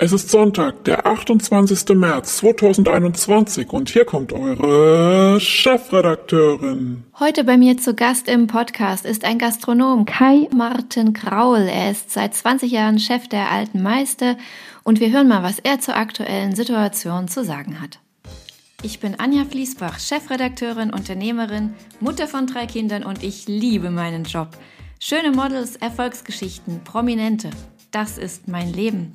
Es ist Sonntag, der 28. März 2021 und hier kommt eure Chefredakteurin. Heute bei mir zu Gast im Podcast ist ein Gastronom, Kai Martin Kraul. Er ist seit 20 Jahren Chef der Alten Meister und wir hören mal, was er zur aktuellen Situation zu sagen hat. Ich bin Anja Fließbach, Chefredakteurin, Unternehmerin, Mutter von drei Kindern und ich liebe meinen Job. Schöne Models, Erfolgsgeschichten, Prominente. Das ist mein Leben.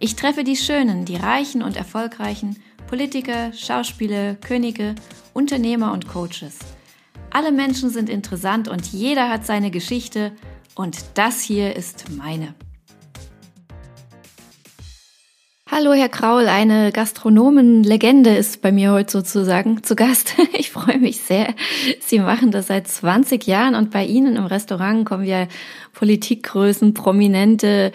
Ich treffe die Schönen, die Reichen und Erfolgreichen, Politiker, Schauspieler, Könige, Unternehmer und Coaches. Alle Menschen sind interessant und jeder hat seine Geschichte und das hier ist meine. Hallo, Herr Kraul, eine Gastronomenlegende ist bei mir heute sozusagen zu Gast. Ich freue mich sehr. Sie machen das seit 20 Jahren und bei Ihnen im Restaurant kommen ja Politikgrößen, Prominente,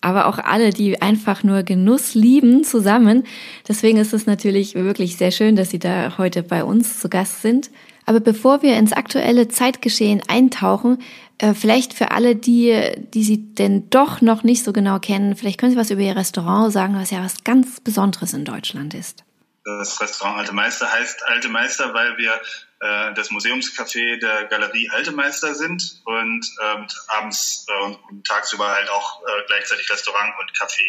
aber auch alle, die einfach nur Genuss lieben, zusammen. Deswegen ist es natürlich wirklich sehr schön, dass Sie da heute bei uns zu Gast sind. Aber bevor wir ins aktuelle Zeitgeschehen eintauchen, äh, vielleicht für alle, die, die Sie denn doch noch nicht so genau kennen, vielleicht können Sie was über Ihr Restaurant sagen, was ja was ganz Besonderes in Deutschland ist. Das Restaurant Alte Meister heißt Alte Meister, weil wir äh, das Museumscafé der Galerie Alte Meister sind und ähm, abends äh, und tagsüber halt auch äh, gleichzeitig Restaurant und Café.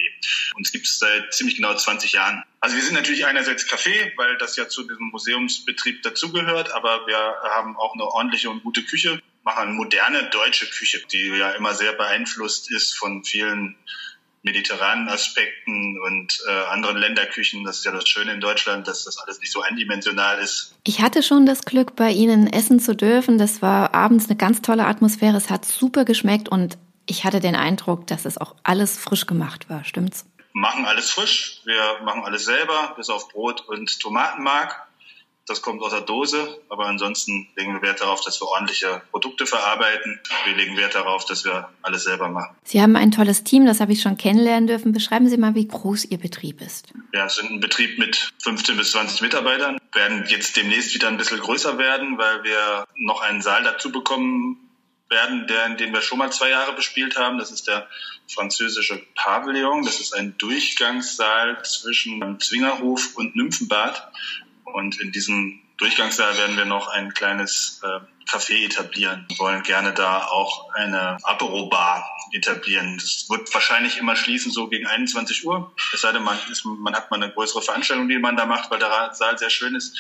Uns gibt es seit ziemlich genau 20 Jahren. Also wir sind natürlich einerseits Café, weil das ja zu diesem Museumsbetrieb dazugehört, aber wir haben auch eine ordentliche und gute Küche, machen moderne deutsche Küche, die ja immer sehr beeinflusst ist von vielen mediterranen Aspekten und äh, anderen Länderküchen. Das ist ja das Schöne in Deutschland, dass das alles nicht so eindimensional ist. Ich hatte schon das Glück, bei Ihnen essen zu dürfen. Das war abends eine ganz tolle Atmosphäre. Es hat super geschmeckt und ich hatte den Eindruck, dass es auch alles frisch gemacht war. Stimmt's? Machen alles frisch. Wir machen alles selber, bis auf Brot und Tomatenmark. Das kommt aus der Dose, aber ansonsten legen wir Wert darauf, dass wir ordentliche Produkte verarbeiten. Wir legen Wert darauf, dass wir alles selber machen. Sie haben ein tolles Team, das habe ich schon kennenlernen dürfen. Beschreiben Sie mal, wie groß Ihr Betrieb ist. Ja, es sind ein Betrieb mit 15 bis 20 Mitarbeitern. Wir werden jetzt demnächst wieder ein bisschen größer werden, weil wir noch einen Saal dazu bekommen werden, der, in dem wir schon mal zwei Jahre bespielt haben. Das ist der französische Pavillon. Das ist ein Durchgangssaal zwischen Zwingerhof und Nymphenbad. Und in diesem Durchgangssaal werden wir noch ein kleines äh, Café etablieren. Wir wollen gerne da auch eine Apero-Bar etablieren. Das wird wahrscheinlich immer schließen, so gegen 21 Uhr. Es sei denn, man, ist, man hat mal eine größere Veranstaltung, die man da macht, weil der Saal sehr schön ist.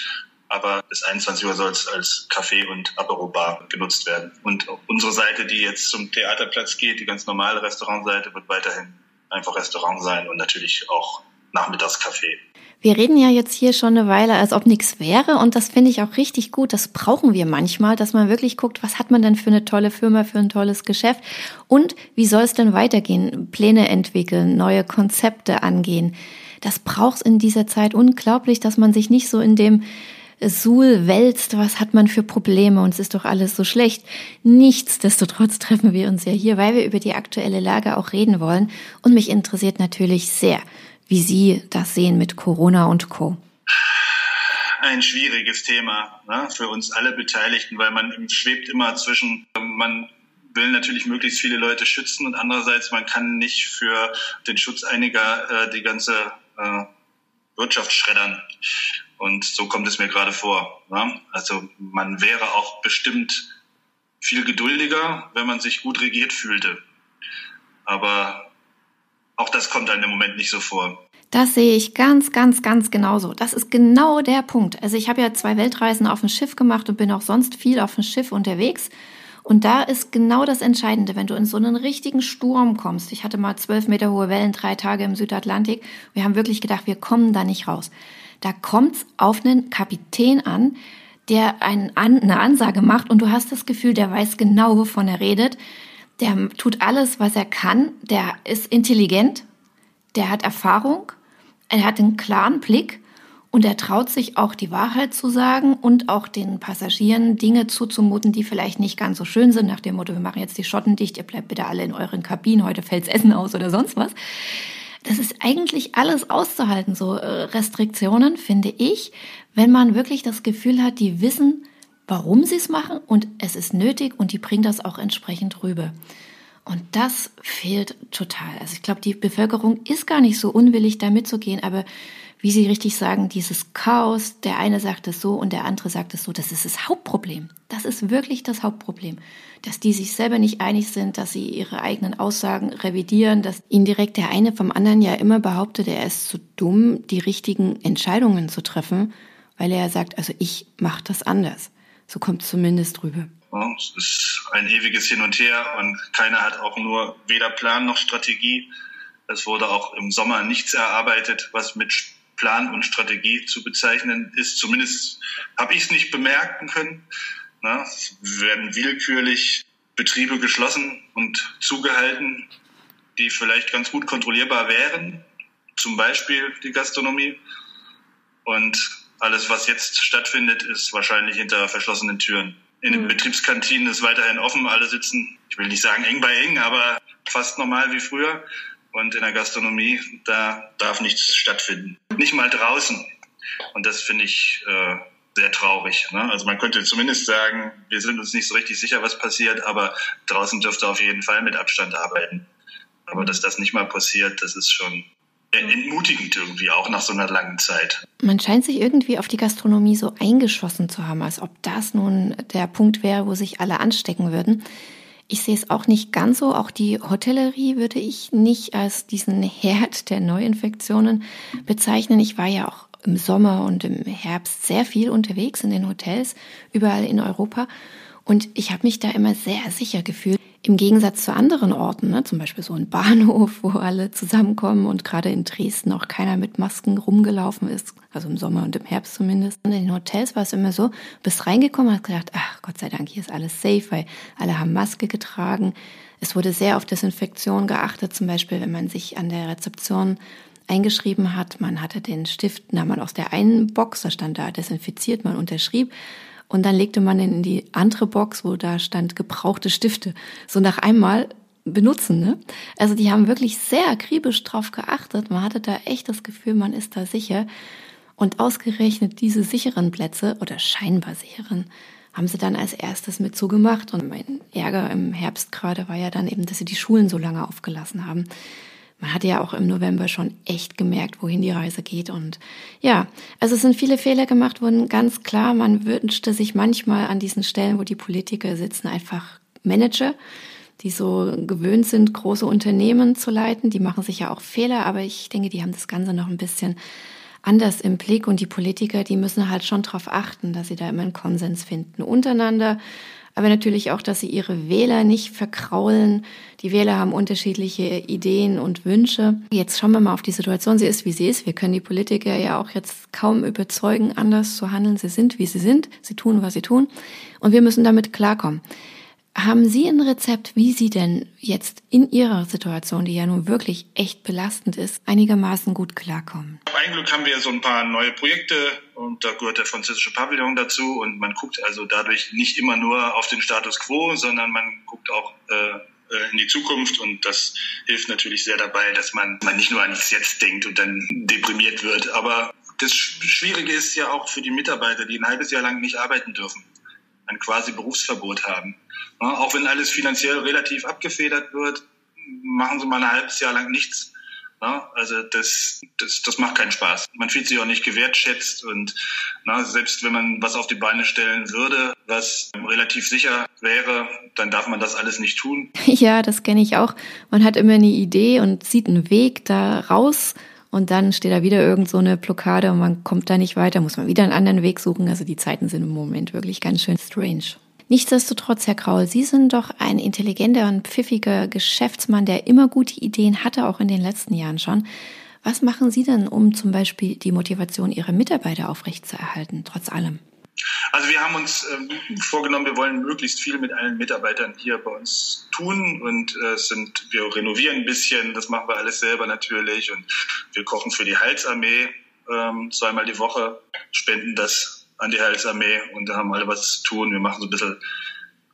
Aber bis 21 Uhr soll es als Café und Apero-Bar genutzt werden. Und unsere Seite, die jetzt zum Theaterplatz geht, die ganz normale Restaurantseite, wird weiterhin einfach Restaurant sein und natürlich auch Nachmittagscafé. Wir reden ja jetzt hier schon eine Weile, als ob nichts wäre und das finde ich auch richtig gut. Das brauchen wir manchmal, dass man wirklich guckt, was hat man denn für eine tolle Firma, für ein tolles Geschäft und wie soll es denn weitergehen? Pläne entwickeln, neue Konzepte angehen. Das braucht es in dieser Zeit unglaublich, dass man sich nicht so in dem Suhl wälzt, was hat man für Probleme und es ist doch alles so schlecht. Nichtsdestotrotz treffen wir uns ja hier, weil wir über die aktuelle Lage auch reden wollen und mich interessiert natürlich sehr, wie Sie das sehen mit Corona und Co. Ein schwieriges Thema ne, für uns alle Beteiligten, weil man schwebt immer zwischen, man will natürlich möglichst viele Leute schützen und andererseits man kann nicht für den Schutz einiger äh, die ganze äh, Wirtschaft schreddern. Und so kommt es mir gerade vor. Ne? Also man wäre auch bestimmt viel geduldiger, wenn man sich gut regiert fühlte. Aber auch das kommt einem im Moment nicht so vor. Das sehe ich ganz, ganz, ganz genauso. Das ist genau der Punkt. Also ich habe ja zwei Weltreisen auf dem Schiff gemacht und bin auch sonst viel auf dem Schiff unterwegs. Und da ist genau das Entscheidende, wenn du in so einen richtigen Sturm kommst. Ich hatte mal zwölf Meter hohe Wellen, drei Tage im Südatlantik. Wir haben wirklich gedacht, wir kommen da nicht raus. Da kommt's auf einen Kapitän an, der eine Ansage macht und du hast das Gefühl, der weiß genau, wovon er redet der tut alles, was er kann, der ist intelligent, der hat Erfahrung, er hat einen klaren Blick. Und er traut sich auch die Wahrheit zu sagen und auch den Passagieren Dinge zuzumuten, die vielleicht nicht ganz so schön sind, nach dem Motto, wir machen jetzt die Schotten dicht, ihr bleibt bitte alle in euren Kabinen, heute fällt's Essen aus oder sonst was. Das ist eigentlich alles auszuhalten, so äh, Restriktionen, finde ich, wenn man wirklich das Gefühl hat, die wissen, warum sie es machen und es ist nötig und die bringen das auch entsprechend rüber. Und das fehlt total. Also ich glaube, die Bevölkerung ist gar nicht so unwillig, da mitzugehen, aber wie Sie richtig sagen, dieses Chaos, der eine sagt es so und der andere sagt es so, das ist das Hauptproblem. Das ist wirklich das Hauptproblem. Dass die sich selber nicht einig sind, dass sie ihre eigenen Aussagen revidieren, dass indirekt der eine vom anderen ja immer behauptet, er ist zu dumm, die richtigen Entscheidungen zu treffen, weil er sagt, also ich mache das anders. So kommt es zumindest rüber. Ja, es ist ein ewiges Hin und Her und keiner hat auch nur weder Plan noch Strategie. Es wurde auch im Sommer nichts erarbeitet, was mit Plan und Strategie zu bezeichnen ist. Zumindest habe ich es nicht bemerken können. Na, es werden willkürlich Betriebe geschlossen und zugehalten, die vielleicht ganz gut kontrollierbar wären, zum Beispiel die Gastronomie. Und alles, was jetzt stattfindet, ist wahrscheinlich hinter verschlossenen Türen. In den mhm. Betriebskantinen ist weiterhin offen, alle sitzen, ich will nicht sagen eng bei eng, aber fast normal wie früher. Und in der Gastronomie, da darf nichts stattfinden. Nicht mal draußen. Und das finde ich äh, sehr traurig. Ne? Also man könnte zumindest sagen, wir sind uns nicht so richtig sicher, was passiert, aber draußen dürfte auf jeden Fall mit Abstand arbeiten. Aber dass das nicht mal passiert, das ist schon entmutigend irgendwie auch nach so einer langen Zeit. Man scheint sich irgendwie auf die Gastronomie so eingeschossen zu haben, als ob das nun der Punkt wäre, wo sich alle anstecken würden. Ich sehe es auch nicht ganz so. Auch die Hotellerie würde ich nicht als diesen Herd der Neuinfektionen bezeichnen. Ich war ja auch im Sommer und im Herbst sehr viel unterwegs in den Hotels, überall in Europa. Und ich habe mich da immer sehr sicher gefühlt. Im Gegensatz zu anderen Orten, ne, zum Beispiel so ein Bahnhof, wo alle zusammenkommen und gerade in Dresden auch keiner mit Masken rumgelaufen ist, also im Sommer und im Herbst zumindest. Und in den Hotels war es immer so, bist reingekommen und hast gedacht, ach Gott sei Dank, hier ist alles safe, weil alle haben Maske getragen. Es wurde sehr auf Desinfektion geachtet, zum Beispiel wenn man sich an der Rezeption eingeschrieben hat, man hatte den Stift, nahm man aus der einen Box, da stand da desinfiziert, man unterschrieb und dann legte man ihn in die andere Box, wo da stand gebrauchte Stifte. So nach einmal benutzen. Ne? Also die haben wirklich sehr akribisch drauf geachtet. Man hatte da echt das Gefühl, man ist da sicher. Und ausgerechnet diese sicheren Plätze oder scheinbar sicheren haben sie dann als erstes mit zugemacht. Und mein Ärger im Herbst gerade war ja dann eben, dass sie die Schulen so lange aufgelassen haben man hat ja auch im November schon echt gemerkt, wohin die Reise geht. Und ja, also es sind viele Fehler gemacht worden. Ganz klar, man wünschte sich manchmal an diesen Stellen, wo die Politiker sitzen, einfach Manager, die so gewöhnt sind, große Unternehmen zu leiten. Die machen sich ja auch Fehler, aber ich denke, die haben das Ganze noch ein bisschen anders im Blick. Und die Politiker, die müssen halt schon darauf achten, dass sie da immer einen Konsens finden untereinander aber natürlich auch, dass sie ihre Wähler nicht verkraulen. Die Wähler haben unterschiedliche Ideen und Wünsche. Jetzt schauen wir mal auf die Situation. Sie ist, wie sie ist. Wir können die Politiker ja auch jetzt kaum überzeugen, anders zu handeln. Sie sind, wie sie sind. Sie tun, was sie tun. Und wir müssen damit klarkommen. Haben Sie ein Rezept, wie Sie denn jetzt in Ihrer Situation, die ja nun wirklich echt belastend ist, einigermaßen gut klarkommen? Ein Glück haben wir so ein paar neue Projekte und da gehört der französische Pavillon dazu und man guckt also dadurch nicht immer nur auf den Status quo, sondern man guckt auch äh, in die Zukunft und das hilft natürlich sehr dabei, dass man, man nicht nur ans Jetzt denkt und dann deprimiert wird. Aber das Schwierige ist ja auch für die Mitarbeiter, die ein halbes Jahr lang nicht arbeiten dürfen ein quasi Berufsverbot haben. Ja, auch wenn alles finanziell relativ abgefedert wird, machen sie mal ein halbes Jahr lang nichts. Ja, also das, das, das macht keinen Spaß. Man fühlt sich auch nicht gewertschätzt und na, selbst wenn man was auf die Beine stellen würde, was relativ sicher wäre, dann darf man das alles nicht tun. Ja, das kenne ich auch. Man hat immer eine Idee und sieht einen Weg da raus und dann steht da wieder irgend so eine Blockade und man kommt da nicht weiter, muss man wieder einen anderen Weg suchen. Also die Zeiten sind im Moment wirklich ganz schön strange. Nichtsdestotrotz, Herr Kraul, Sie sind doch ein intelligenter und pfiffiger Geschäftsmann, der immer gute Ideen hatte, auch in den letzten Jahren schon. Was machen Sie denn, um zum Beispiel die Motivation Ihrer Mitarbeiter aufrechtzuerhalten, trotz allem? Also wir haben uns ähm, vorgenommen, wir wollen möglichst viel mit allen Mitarbeitern hier bei uns tun und äh, sind, wir renovieren ein bisschen, das machen wir alles selber natürlich und wir kochen für die Heilsarmee ähm, zweimal die Woche, spenden das an die Heilsarmee und da haben alle was zu tun. Wir machen so ein bisschen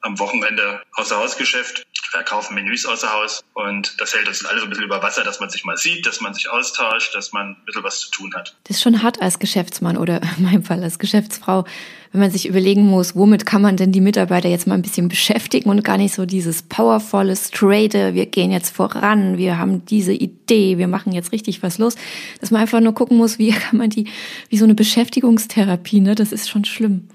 am Wochenende außer Hausgeschäft verkaufen Menüs außer Haus und das hält uns alle so ein bisschen über Wasser, dass man sich mal sieht, dass man sich austauscht, dass man ein bisschen was zu tun hat. Das ist schon hart als Geschäftsmann oder in meinem Fall als Geschäftsfrau, wenn man sich überlegen muss, womit kann man denn die Mitarbeiter jetzt mal ein bisschen beschäftigen und gar nicht so dieses powervolle, straighte, wir gehen jetzt voran, wir haben diese Idee, wir machen jetzt richtig was los, dass man einfach nur gucken muss, wie kann man die, wie so eine Beschäftigungstherapie, ne, das ist schon schlimm.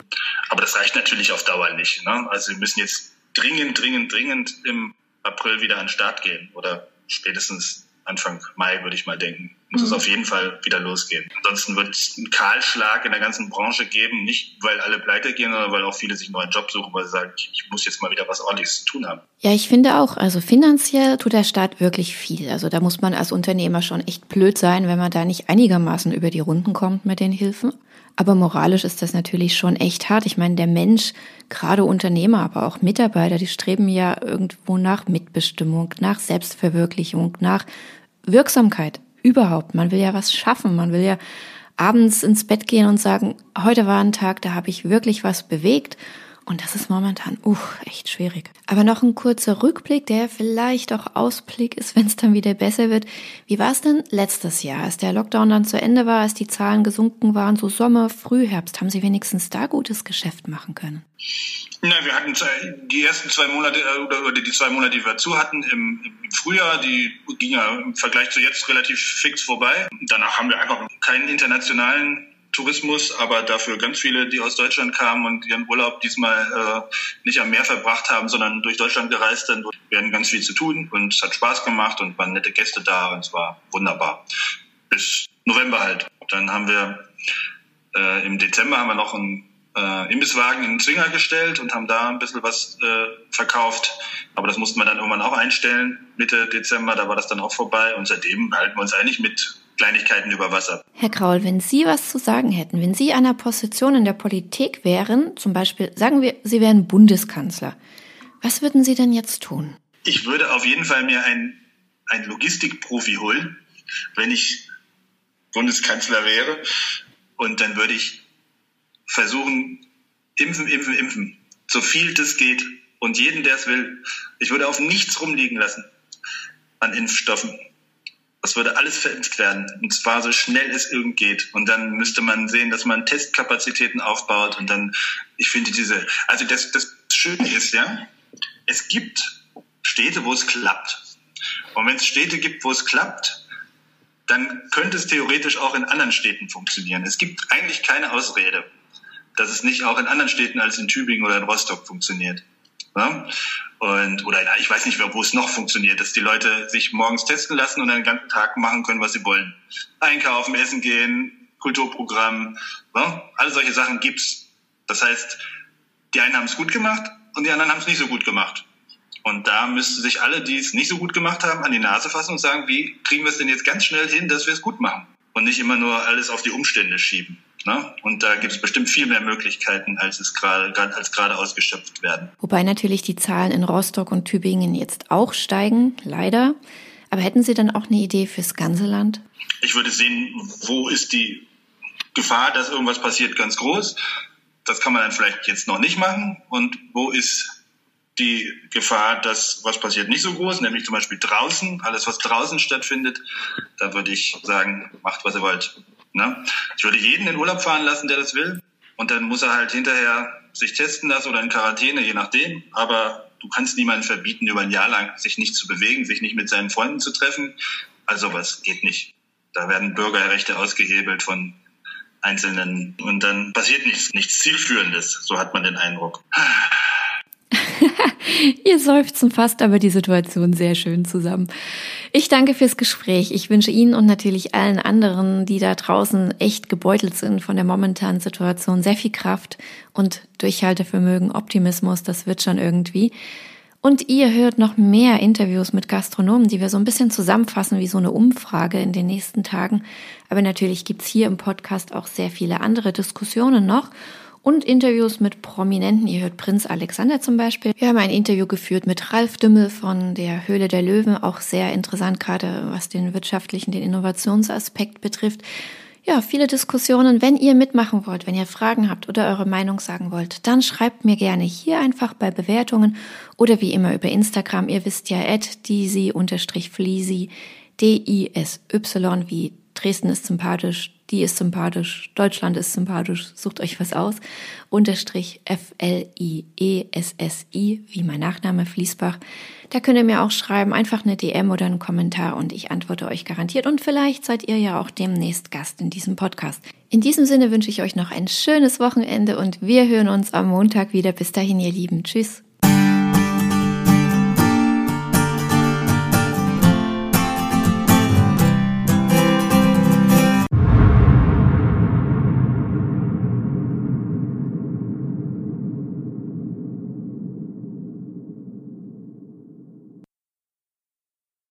Aber das reicht natürlich auf Dauer nicht, ne? Also wir müssen jetzt dringend, dringend, dringend im April wieder an den Start gehen oder spätestens Anfang Mai, würde ich mal denken, muss mhm. es auf jeden Fall wieder losgehen. Ansonsten wird es einen Kahlschlag in der ganzen Branche geben, nicht weil alle pleite gehen, sondern weil auch viele sich einen neuen Job suchen, weil sie sagen, ich muss jetzt mal wieder was ordentliches zu tun haben. Ja, ich finde auch, also finanziell tut der Staat wirklich viel. Also da muss man als Unternehmer schon echt blöd sein, wenn man da nicht einigermaßen über die Runden kommt mit den Hilfen. Aber moralisch ist das natürlich schon echt hart. Ich meine, der Mensch, gerade Unternehmer, aber auch Mitarbeiter, die streben ja irgendwo nach Mitbestimmung, nach Selbstverwirklichung, nach Wirksamkeit überhaupt. Man will ja was schaffen. Man will ja abends ins Bett gehen und sagen, heute war ein Tag, da habe ich wirklich was bewegt und das ist momentan, uh, echt schwierig. Aber noch ein kurzer Rückblick, der vielleicht auch Ausblick ist, wenn es dann wieder besser wird. Wie war es denn letztes Jahr, als der Lockdown dann zu Ende war, als die Zahlen gesunken waren, so Sommer, Frühherbst, haben Sie wenigstens da gutes Geschäft machen können? Na, wir hatten die ersten zwei Monate äh, oder die zwei Monate, die wir zu hatten im, Frühjahr, die ging ja im Vergleich zu jetzt relativ fix vorbei. Danach haben wir einfach keinen internationalen Tourismus, aber dafür ganz viele, die aus Deutschland kamen und ihren Urlaub diesmal äh, nicht am Meer verbracht haben, sondern durch Deutschland gereist sind. Wir hatten ganz viel zu tun und es hat Spaß gemacht und waren nette Gäste da und es war wunderbar. Bis November halt. Dann haben wir äh, im Dezember haben wir noch einen äh, Imbisswagen in den Zwinger gestellt und haben da ein bisschen was äh, verkauft. Aber das mussten wir dann irgendwann auch einstellen, Mitte Dezember, da war das dann auch vorbei. Und seitdem halten wir uns eigentlich mit Kleinigkeiten über Wasser. Herr Kraul, wenn Sie was zu sagen hätten, wenn Sie einer Position in der Politik wären, zum Beispiel, sagen wir, Sie wären Bundeskanzler, was würden Sie denn jetzt tun? Ich würde auf jeden Fall mir ein, ein Logistikprofi holen, wenn ich Bundeskanzler wäre. Und dann würde ich versuchen, impfen, impfen, impfen. So viel das geht. Und jeden, der es will. Ich würde auf nichts rumliegen lassen an Impfstoffen. Das würde alles verimpft werden. Und zwar so schnell es irgend geht. Und dann müsste man sehen, dass man Testkapazitäten aufbaut. Und dann, ich finde diese, also das, das Schöne ist ja, es gibt Städte, wo es klappt. Und wenn es Städte gibt, wo es klappt, dann könnte es theoretisch auch in anderen Städten funktionieren. Es gibt eigentlich keine Ausrede, dass es nicht auch in anderen Städten als in Tübingen oder in Rostock funktioniert. Ja? Und, oder ich weiß nicht, wo es noch funktioniert, dass die Leute sich morgens testen lassen und den ganzen Tag machen können, was sie wollen. Einkaufen, essen gehen, Kulturprogramm, ja? alle solche Sachen gibt's. Das heißt, die einen haben es gut gemacht und die anderen haben es nicht so gut gemacht. Und da müssten sich alle, die es nicht so gut gemacht haben, an die Nase fassen und sagen, wie kriegen wir es denn jetzt ganz schnell hin, dass wir es gut machen? Und nicht immer nur alles auf die Umstände schieben. Ne? Und da gibt es bestimmt viel mehr Möglichkeiten, als es gerade als gerade ausgeschöpft werden. Wobei natürlich die Zahlen in Rostock und Tübingen jetzt auch steigen, leider. Aber hätten Sie dann auch eine Idee fürs ganze Land? Ich würde sehen, wo ist die Gefahr, dass irgendwas passiert, ganz groß. Das kann man dann vielleicht jetzt noch nicht machen. Und wo ist die Gefahr, dass was passiert, nicht so groß, nämlich zum Beispiel draußen, alles was draußen stattfindet, da würde ich sagen, macht was ihr wollt. Ne? Ich würde jeden in Urlaub fahren lassen, der das will. Und dann muss er halt hinterher sich testen lassen oder in Quarantäne, je nachdem. Aber du kannst niemanden verbieten, über ein Jahr lang sich nicht zu bewegen, sich nicht mit seinen Freunden zu treffen. Also was geht nicht. Da werden Bürgerrechte ausgehebelt von Einzelnen und dann passiert nichts, nichts Zielführendes. So hat man den Eindruck. Ihr seufzen fast aber die Situation sehr schön zusammen. Ich danke fürs Gespräch. Ich wünsche Ihnen und natürlich allen anderen, die da draußen echt gebeutelt sind von der momentanen Situation, sehr viel Kraft und Durchhaltevermögen, Optimismus. Das wird schon irgendwie. Und ihr hört noch mehr Interviews mit Gastronomen, die wir so ein bisschen zusammenfassen wie so eine Umfrage in den nächsten Tagen. Aber natürlich gibt's hier im Podcast auch sehr viele andere Diskussionen noch und Interviews mit Prominenten. Ihr hört Prinz Alexander zum Beispiel. Wir haben ein Interview geführt mit Ralf Dümmel von der Höhle der Löwen, auch sehr interessant, gerade was den wirtschaftlichen, den Innovationsaspekt betrifft. ja, viele Diskussionen. Wenn ihr mitmachen wollt, wenn ihr Fragen habt oder eure Meinung sagen wollt, dann schreibt mir gerne hier einfach bei Bewertungen oder wie immer über Instagram. Ihr wisst ja, at disi-fleasy, D-I-S-Y wie Dresden ist sympathisch, die ist sympathisch, Deutschland ist sympathisch, sucht euch was aus. Unterstrich F-L-I-E-S-S-I, wie mein Nachname Fließbach. Da könnt ihr mir auch schreiben, einfach eine DM oder einen Kommentar und ich antworte euch garantiert. Und vielleicht seid ihr ja auch demnächst Gast in diesem Podcast. In diesem Sinne wünsche ich euch noch ein schönes Wochenende und wir hören uns am Montag wieder. Bis dahin, ihr Lieben. Tschüss.